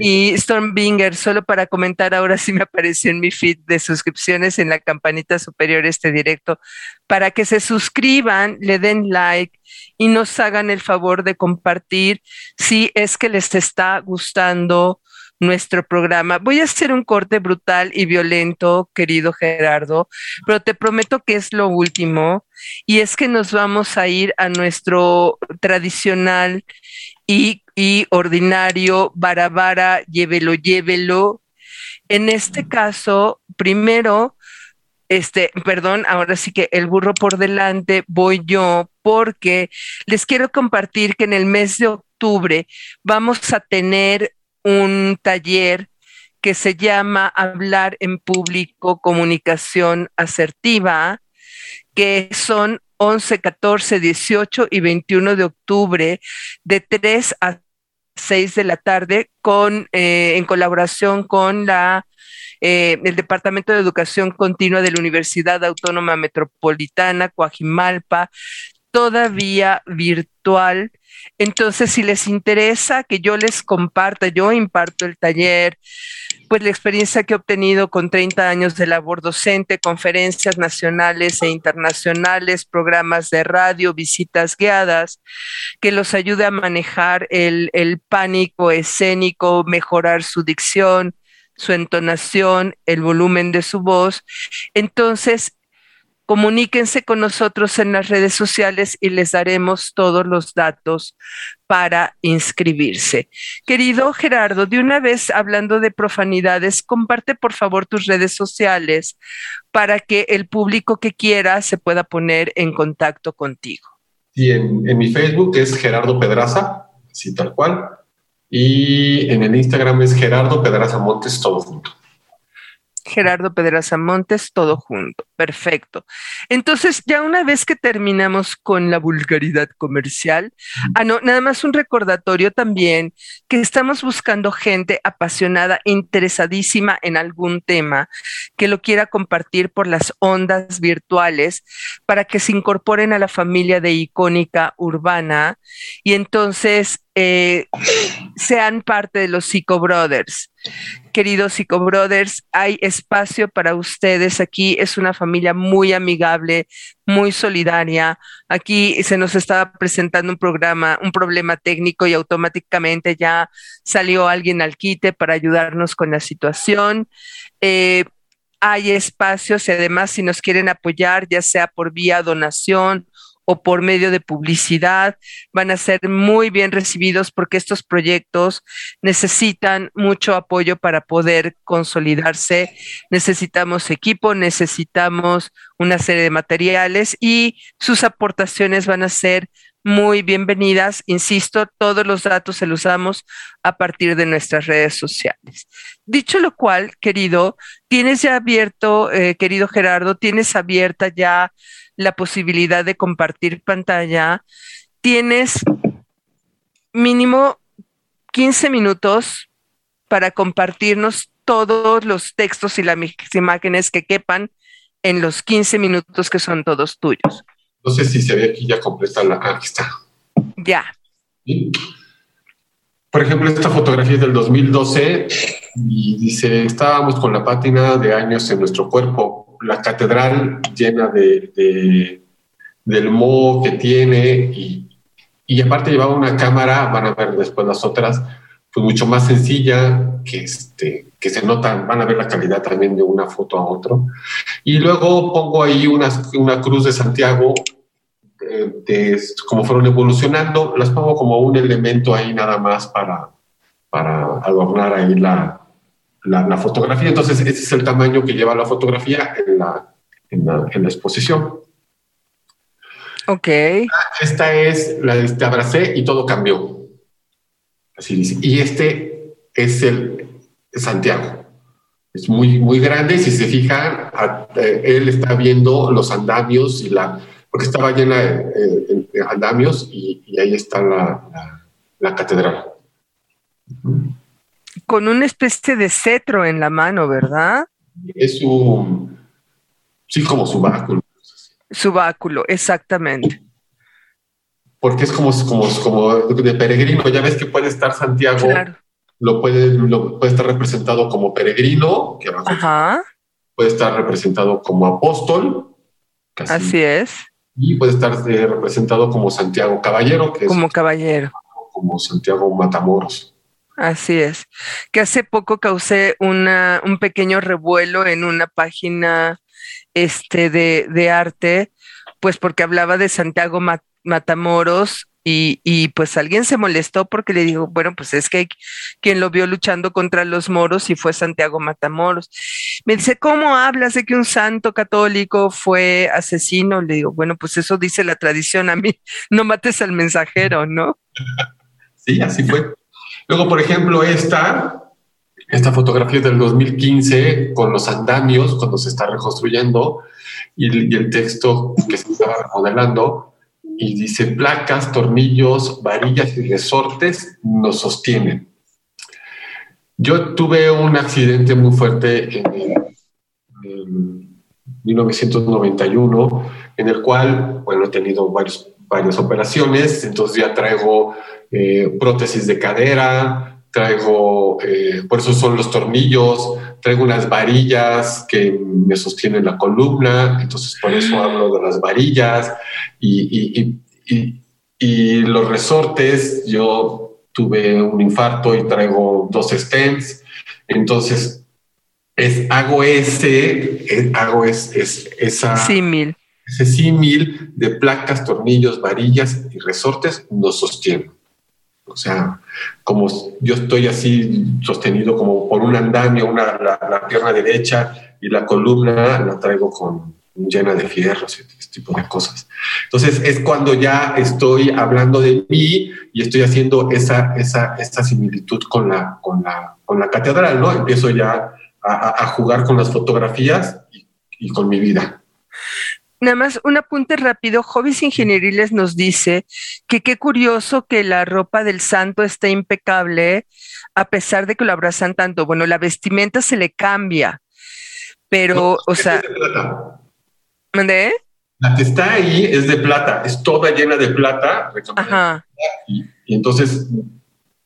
Y Stormbinger, solo para comentar, ahora sí me apareció en mi feed de suscripciones en la campanita superior este directo, para que se suscriban, le den like y nos hagan el favor de compartir si es que les está gustando nuestro programa. Voy a hacer un corte brutal y violento, querido Gerardo, pero te prometo que es lo último y es que nos vamos a ir a nuestro tradicional y y ordinario, vara llévelo, llévelo. En este caso, primero, este, perdón, ahora sí que el burro por delante voy yo porque les quiero compartir que en el mes de octubre vamos a tener un taller que se llama Hablar en Público, Comunicación Asertiva, que son 11, 14, 18 y 21 de octubre, de 3 a 6 de la tarde, eh, en colaboración con la, eh, el Departamento de Educación Continua de la Universidad Autónoma Metropolitana, Coajimalpa, todavía virtual. Entonces, si les interesa que yo les comparta, yo imparto el taller, pues la experiencia que he obtenido con 30 años de labor docente, conferencias nacionales e internacionales, programas de radio, visitas guiadas, que los ayude a manejar el, el pánico escénico, mejorar su dicción, su entonación, el volumen de su voz. Entonces, comuníquense con nosotros en las redes sociales y les daremos todos los datos para inscribirse. Querido Gerardo, de una vez hablando de profanidades, comparte por favor tus redes sociales para que el público que quiera se pueda poner en contacto contigo. En, en mi Facebook es Gerardo Pedraza, así tal cual, y en el Instagram es Gerardo Pedraza Montes, todo junto. Gerardo Pedraza Montes, todo junto. Perfecto. Entonces, ya una vez que terminamos con la vulgaridad comercial, ah, no, nada más un recordatorio también que estamos buscando gente apasionada, interesadísima en algún tema, que lo quiera compartir por las ondas virtuales para que se incorporen a la familia de icónica urbana y entonces eh, sean parte de los Psico Brothers. Queridos Psico Brothers, hay espacio para ustedes aquí. Es una familia muy amigable, muy solidaria. Aquí se nos estaba presentando un programa, un problema técnico y automáticamente ya salió alguien al quite para ayudarnos con la situación. Eh, hay espacios y además si nos quieren apoyar, ya sea por vía donación o por medio de publicidad, van a ser muy bien recibidos porque estos proyectos necesitan mucho apoyo para poder consolidarse. Necesitamos equipo, necesitamos una serie de materiales y sus aportaciones van a ser muy bienvenidas. Insisto, todos los datos se los damos a partir de nuestras redes sociales. Dicho lo cual, querido, tienes ya abierto, eh, querido Gerardo, tienes abierta ya la posibilidad de compartir pantalla, tienes mínimo 15 minutos para compartirnos todos los textos y las imágenes que quepan en los 15 minutos que son todos tuyos. No sé si se ve aquí ya completa la... Ah, aquí está. Ya. Por ejemplo, esta fotografía es del 2012 y dice, estábamos con la pátina de años en nuestro cuerpo la catedral llena de, del moho que tiene y, y, aparte llevaba una cámara, van a ver después las otras, pues mucho más sencilla, que, este, que se notan, van a ver la calidad también de una foto a otro. Y luego pongo ahí una, una cruz de Santiago, eh, de, como fueron evolucionando, las pongo como un elemento ahí nada más para, para adornar ahí la, la, fotografía. Entonces, ese es el tamaño que lleva la fotografía en la, en la, en la exposición. Ok. Esta es la de este abracé y todo cambió. Así dice. Y este es el Santiago. Es muy, muy grande. Si se fijan, eh, él está viendo los andamios y la, porque estaba llena de, andamios y, ahí está la, la, la catedral con una especie de cetro en la mano, ¿verdad? Es un, sí, como su báculo. Su báculo, exactamente. Porque es como, como, como de peregrino, ya ves que puede estar Santiago, lo, puede, lo puede estar representado como peregrino, que puede estar representado como apóstol. Así es. Y puede estar eh, representado como Santiago Caballero, que como caballero. Como Santiago Matamoros. Así es. Que hace poco causé una, un pequeño revuelo en una página este, de, de arte, pues porque hablaba de Santiago Matamoros Y, y, pues alguien se molestó porque le dijo, bueno, pues es que quien lo vio luchando contra los moros y fue Santiago Matamoros. Me dice, ¿cómo hablas de que un santo católico fue asesino? Le digo, bueno, pues eso dice la tradición a mí, no mates al mensajero, ¿no? Sí, así fue. Luego, por ejemplo, esta, esta fotografía del 2015 con los andamios cuando se está reconstruyendo y, el texto que se estaba remodelando y dice placas, tornillos, varillas y resortes nos sostienen. Yo tuve un accidente muy fuerte en, 1991 en el cual, bueno, he tenido varios, varias operaciones, entonces ya traigo eh, prótesis de cadera, traigo, eh, por eso son los tornillos, traigo unas varillas que me sostienen la columna, entonces por eso hablo de las varillas y, los resortes. Yo tuve un infarto y traigo dos stents, entonces es, hago ese, hago es, esa... Símil. Ese símil de placas, tornillos, varillas y resortes nos sostienen. O sea, como yo estoy así sostenido como por un andamio, una, la, pierna derecha y la columna la traigo con llena de fierros y ese tipo de cosas. Entonces es cuando ya estoy hablando de mí y estoy haciendo esa, esa, esta similitud con la, con, la, con la catedral, ¿no? Empiezo ya a, jugar con las fotografías y, y con mi vida. Nada más un apunte rápido. Hobbies Ingenieriles nos dice que qué curioso que la ropa del santo esté impecable a pesar de que lo abrazan tanto. Bueno, la vestimenta se le cambia, pero, o sea. ¿Mandé? La que está ahí es de plata, es toda llena de plata. Ajá. y entonces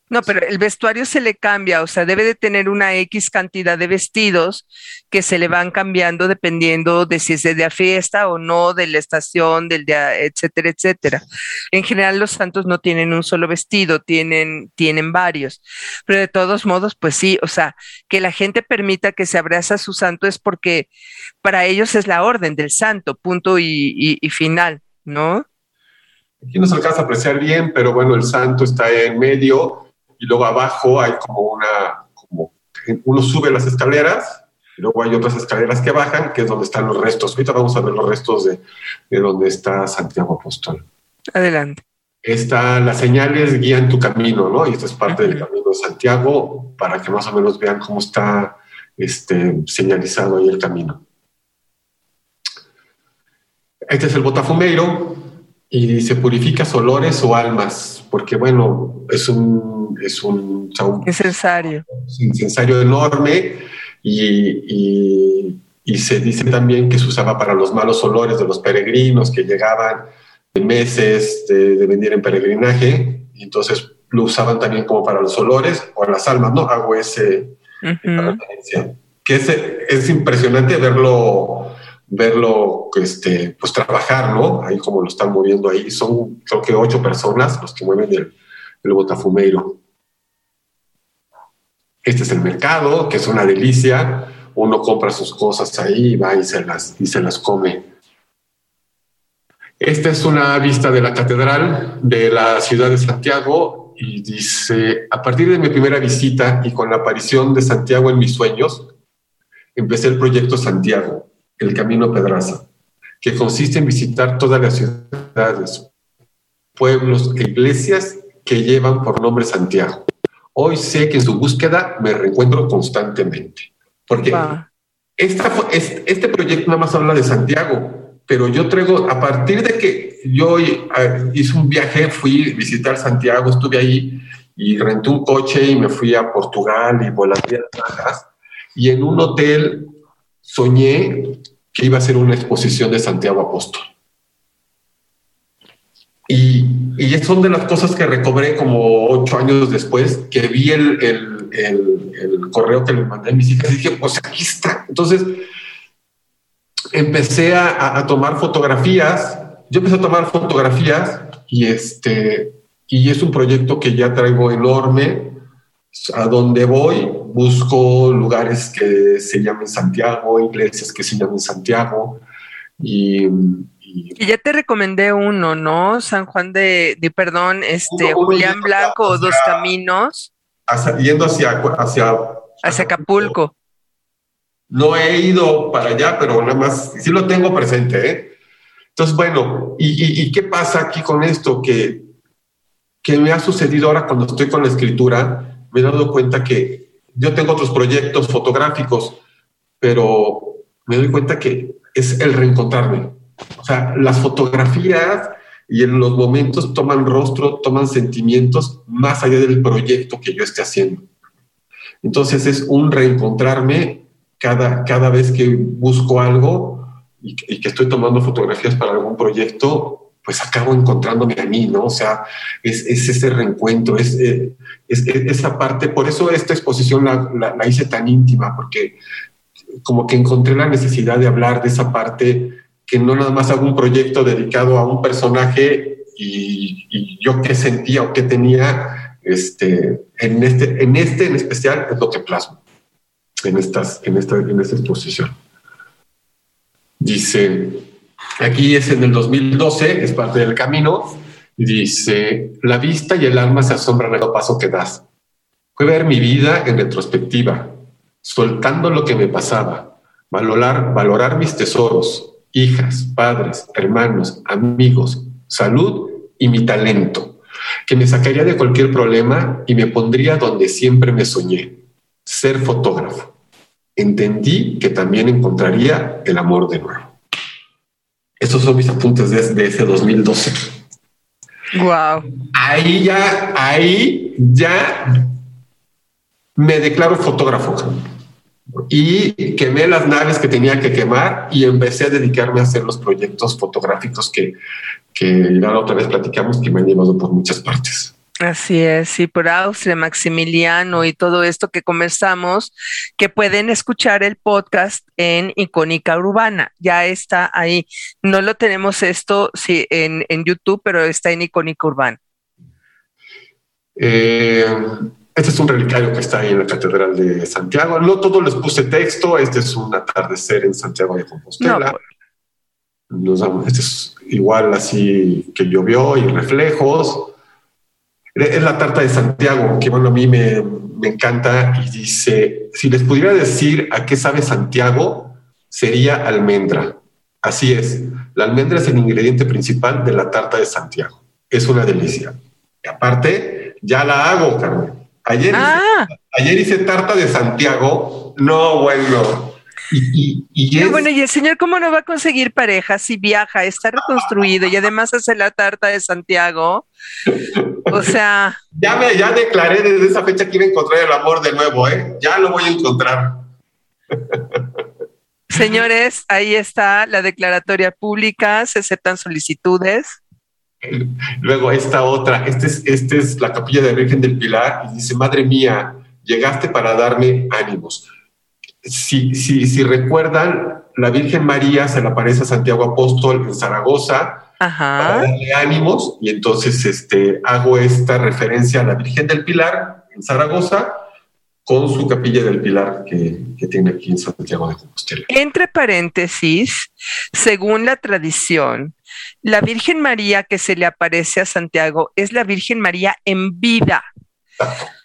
no, pero el vestuario se le cambia, o sea, debe de tener una X cantidad de vestidos que se le van cambiando dependiendo de si es de día fiesta o no, de la estación, del día, etcétera, etcétera. En general los santos no tienen un solo vestido, tienen, tienen varios. Pero de todos modos, pues sí, o sea, que la gente permita que se abraza a su santo es porque para ellos es la orden del santo, punto y, y final, ¿no? Aquí no se alcanza a apreciar bien, pero bueno, el santo está en medio y luego abajo hay como una, como uno sube las escaleras y luego hay otras escaleras que bajan, que es donde están los restos. Ahorita vamos a ver los restos de, de donde está Santiago Apóstol. Adelante. Esta, las señales guían tu camino, ¿no? Y esta es parte del camino de Santiago para que más o menos vean cómo está este, señalizado ahí el camino. Este es el Botafumeiro y dice, ¿purificas olores o almas? Porque, bueno, es un es un, incensario. incensario enorme y, se dice también que se usaba para los malos olores de los peregrinos que llegaban de meses de, venir en peregrinaje y entonces lo usaban también como para los olores o las almas, ¿no? Hago ese. Que es, es impresionante verlo verlo este, pues trabajar, ¿no? Ahí como lo están moviendo ahí. Son creo que ocho personas los que mueven el, el botafumeiro. Este es el mercado, que es una delicia. Uno compra sus cosas ahí, va y se las, y se las come. Esta es una vista de la catedral de la ciudad de Santiago y dice, a partir de mi primera visita y con la aparición de Santiago en mis sueños, empecé el proyecto Santiago, el Camino Pedraza, que consiste en visitar todas las ciudades, pueblos e iglesias que llevan por nombre Santiago. Hoy sé que en su búsqueda me reencuentro constantemente. Porque este proyecto nada más habla de Santiago, pero yo traigo, a partir de que yo hice un viaje, fui a visitar Santiago, estuve ahí y renté un coche y me fui a Portugal y volé a las y en un hotel soñé que iba a ser una exposición de Santiago Apóstol. Y, y son de las cosas que recobré como ocho años después, que vi el, el, el, correo que le mandé a mis hijas y dije, pues aquí está. Entonces empecé a, a, tomar fotografías. Yo empecé a tomar fotografías y, este, y es un proyecto que ya traigo enorme. A donde voy, busco lugares que se llamen Santiago, iglesias que se llamen Santiago y ya te recomendé uno, ¿no? San Juan de, de perdón, este, Uno- uno Julián Blanco hacia- Dos Caminos hacia- yendo hacia, hacia hacia Acapulco. No he ido para allá, pero nada más sí lo tengo presente. ¿eh? Entonces, bueno, ¿y, y- y qué pasa aquí con esto? Que, que me ha sucedido ahora cuando estoy con la escritura, me he dado cuenta que yo tengo otros proyectos fotográficos, pero me doy cuenta que es el reencontrarme. O sea, las fotografías y en los momentos toman rostro, toman sentimientos más allá del proyecto que yo esté haciendo. Entonces es un reencontrarme cada, cada vez que busco algo y, y que estoy tomando fotografías para algún proyecto, pues acabo encontrándome a mí, ¿no? O sea, es, es ese reencuentro, es, eh, es- es esa parte, por eso esta exposición la hice tan íntima, porque como que encontré la necesidad de hablar de esa parte, que no nada más hago un proyecto dedicado a un personaje y, y yo qué sentía o qué tenía, este, en, este, en este en especial es lo que plasmo en, estas, en, esta, en esta exposición. Dice, aquí es en el 2012, es parte del camino, dice, la vista y el alma se asombran al paso que das. Fue ver mi vida en retrospectiva, soltando lo que me pasaba, valorar, valorar mis tesoros, hijas, padres, hermanos, amigos, salud y mi talento, que me sacaría de cualquier problema y me pondría donde siempre me soñé, ser fotógrafo. Entendí que también encontraría el amor de nuevo. Estos son mis apuntes desde ese 2012. Wow. Ahí ya, ahí ya me declaro fotógrafo y quemé las naves que tenía que quemar y empecé a dedicarme a hacer los proyectos fotográficos que, que ya la otra vez platicamos que me han llevado por muchas partes. Así es, sí, por Austria, Maximiliano y todo esto que conversamos, que pueden escuchar el podcast en Icónica Urbana. Ya está ahí. No lo tenemos esto sí, en, en YouTube, pero está en Icónica Urbana. Eh, este es un relicario que está ahí en la Catedral de Santiago. No todo les puse texto. Este es un atardecer en Santiago de Compostela. No. Nos damos- este es igual así que llovió y reflejos. Es la tarta de Santiago, que bueno, a mí me, me encanta y dice, si les pudiera decir a qué sabe Santiago, sería almendra. Así es, la almendra es el ingrediente principal de la tarta de Santiago. Es una delicia. Y aparte, ya la hago, Carmen. Ayer, Ah, hice, ayer hice tarta de Santiago. No, bueno. Y, y- y no, es- bueno, y el señor, ¿cómo no va a conseguir pareja si viaja, está reconstruido y además hace la tarta de Santiago? O sea, Ya me ya declaré desde esa fecha que iba a encontrar el amor de nuevo, ¿eh? Ya lo voy a encontrar. señores, ahí está la declaratoria pública, se aceptan solicitudes. Luego esta otra, esta es, este es la capilla de Virgen del Pilar y dice, madre mía, llegaste para darme ánimos. Si, si, si recuerdan, la Virgen María se le aparece a Santiago Apóstol en Zaragoza para Ajá. darle ánimos y entonces este, hago esta referencia a la Virgen del Pilar en Zaragoza con su capilla del Pilar que, que tiene aquí en Santiago de Compostela. Entre paréntesis, según la tradición, la Virgen María que se le aparece a Santiago es la Virgen María en vida.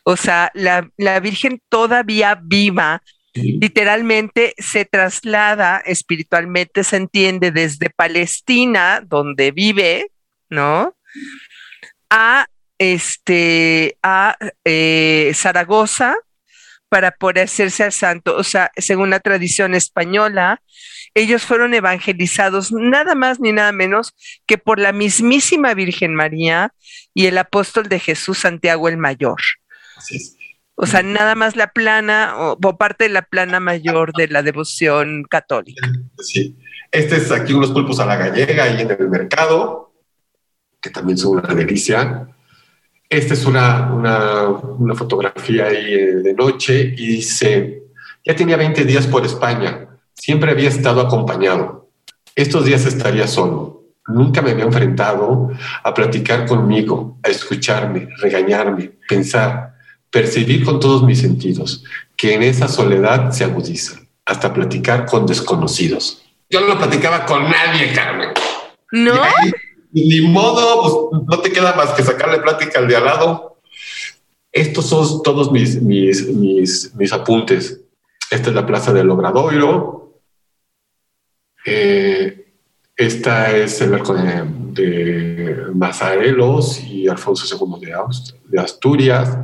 O sea, la, la Virgen todavía viva. Literalmente se traslada espiritualmente, se entiende, desde Palestina, donde vive, ¿no? A, este, a eh, Zaragoza para poder hacerse al santo. O sea, según la tradición española, ellos fueron evangelizados nada más ni nada menos que por la mismísima Virgen María y el apóstol de Jesús, Santiago el Mayor. Así es. O sea, nada más la plana o, parte de la plana mayor de la devoción católica. Sí. Este es aquí unos pulpos a la gallega ahí en el mercado, que también son una delicia. Esta es una, una, una fotografía ahí eh, de noche y dice, ya tenía 20 días por España, siempre había estado acompañado. Estos días estaría solo. Nunca me había enfrentado a platicar conmigo, a escucharme, regañarme, pensar, percibir con todos mis sentidos, que en esa soledad se agudiza, hasta platicar con desconocidos. Yo no platicaba con nadie, Carmen. ¿No? Ni modo, pues no te queda más que sacarle plática al de al lado. Estos son todos mis, mis, mis, mis apuntes. Esta es la plaza del Obradoiro. Eh, esta es el arco de, de Mazarelos y Alfonso II de, Aust- de Asturias.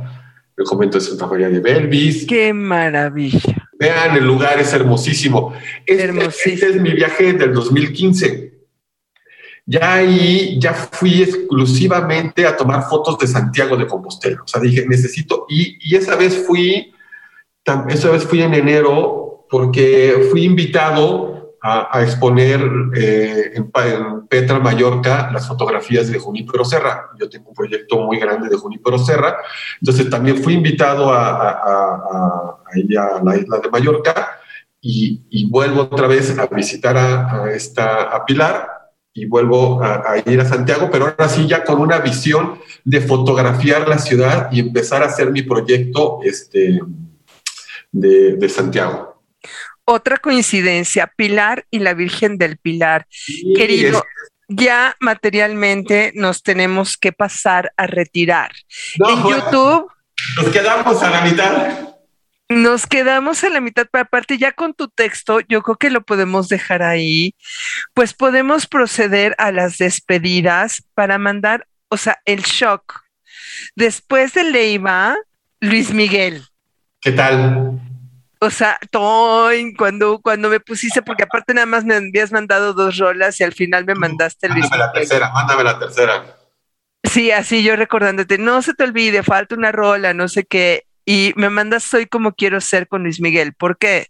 El convento de Santa María de Belvis. Qué maravilla. Vean, el lugar es hermosísimo. Este, Hermosísimo. este es mi viaje del 2015. Ya ahí, ya fui exclusivamente a tomar fotos de Santiago de Compostela. O sea, dije, necesito, y, y esa vez fui, esa vez fui en enero porque fui invitado a, a exponer eh, en, en Petra, Mallorca, las fotografías de Junípero Serra. Yo tengo un proyecto muy grande de Junípero Serra. Entonces también fui invitado a, a- a- a- la isla de Mallorca y, y vuelvo otra vez a visitar a esta, a Pilar y vuelvo a, a ir a Santiago, pero ahora sí ya con una visión de fotografiar la ciudad y empezar a hacer mi proyecto este, de, de Santiago. Otra coincidencia, Pilar y la Virgen del Pilar. Querido, es- ya materialmente nos tenemos que pasar a retirar. No, en YouTube Nos quedamos a la mitad. nos quedamos a la mitad, pero aparte ya con tu texto, yo creo que lo podemos dejar ahí, pues podemos proceder a las despedidas para mandar, o sea, el shock. Después de Leiva, Luis Miguel. ¿Qué tal? O sea, toin, cuando, cuando me pusiste, porque aparte nada más me habías mandado dos rolas y al final me mandaste Luis Mándame la tercera, mándame la tercera. Sí, así yo recordándote, no se te olvide, falta una rola, no sé qué. Y me mandas Soy como quiero ser con Luis Miguel. ¿Por qué?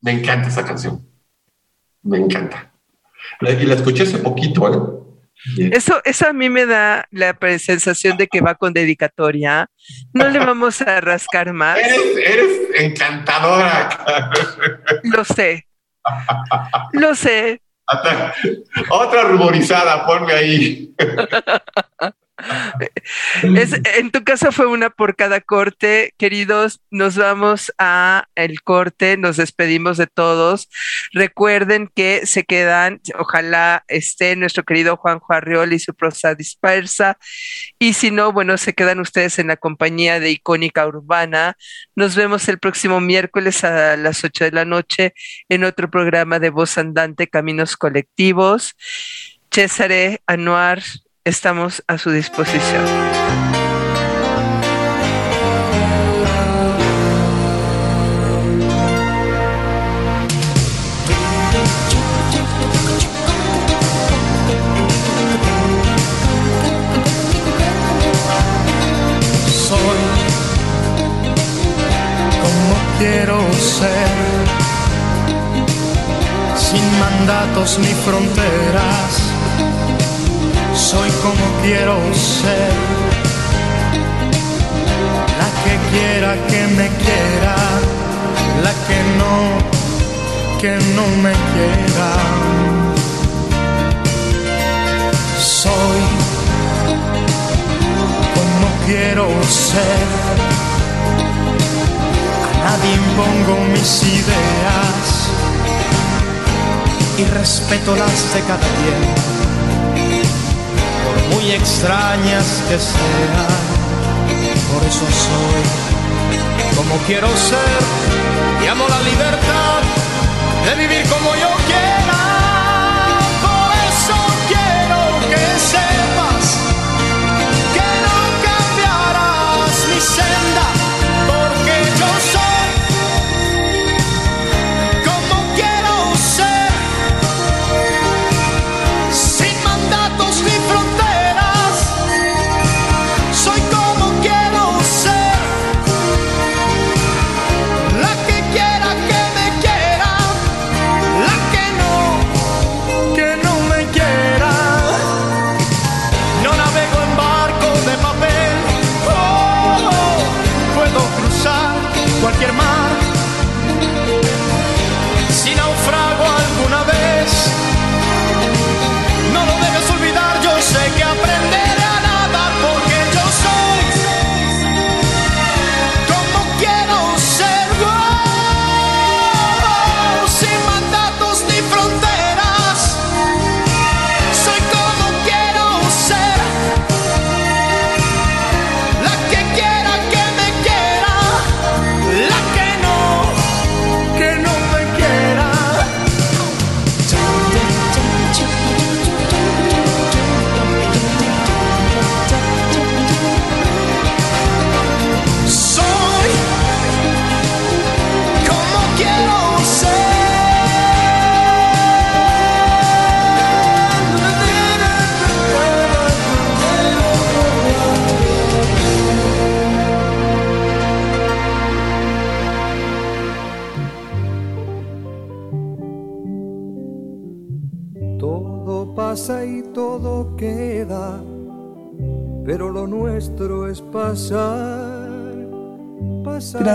Me encanta esa canción. Me encanta. Y la escuché hace poquito, ¿eh? Eso, eso a mí me da la sensación de que va con dedicatoria. No le vamos a rascar más. Eres, eres encantadora. Lo sé. Lo sé. Otra- Otra ruborizada, ponme ahí. Es, en tu caso fue una por cada corte. Queridos, nos vamos a el corte, nos despedimos de todos. Recuerden que se quedan, ojalá esté nuestro querido Juan Arriol y su prosa dispersa. Y si no, bueno, se quedan ustedes en la compañía de Icónica Urbana. Nos vemos el próximo miércoles a las 8 de la noche en otro programa de Voz Andante, Caminos Colectivos. César Anuar, estamos a su disposición. soy como quiero ser, sin mandatos ni fronteras. Soy como quiero ser, la que quiera que me quiera, la que no, que no me quiera. Soy como quiero ser. A nadie impongo mis ideas y respeto las de cada quien, muy extrañas que sean. Por eso soy como quiero ser y amo la libertad de vivir como yo quiera.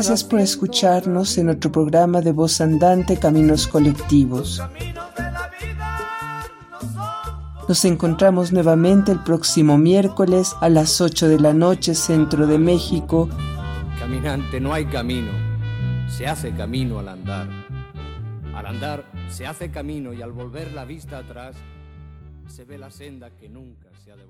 Gracias por escucharnos en nuestro programa de voz andante Caminos Colectivos. Nos encontramos nuevamente el próximo miércoles a las 8 de la noche, Centro de México. Caminante, no hay camino, se hace camino al andar. Al andar se hace camino y al volver la vista atrás se ve la senda que nunca se ha de.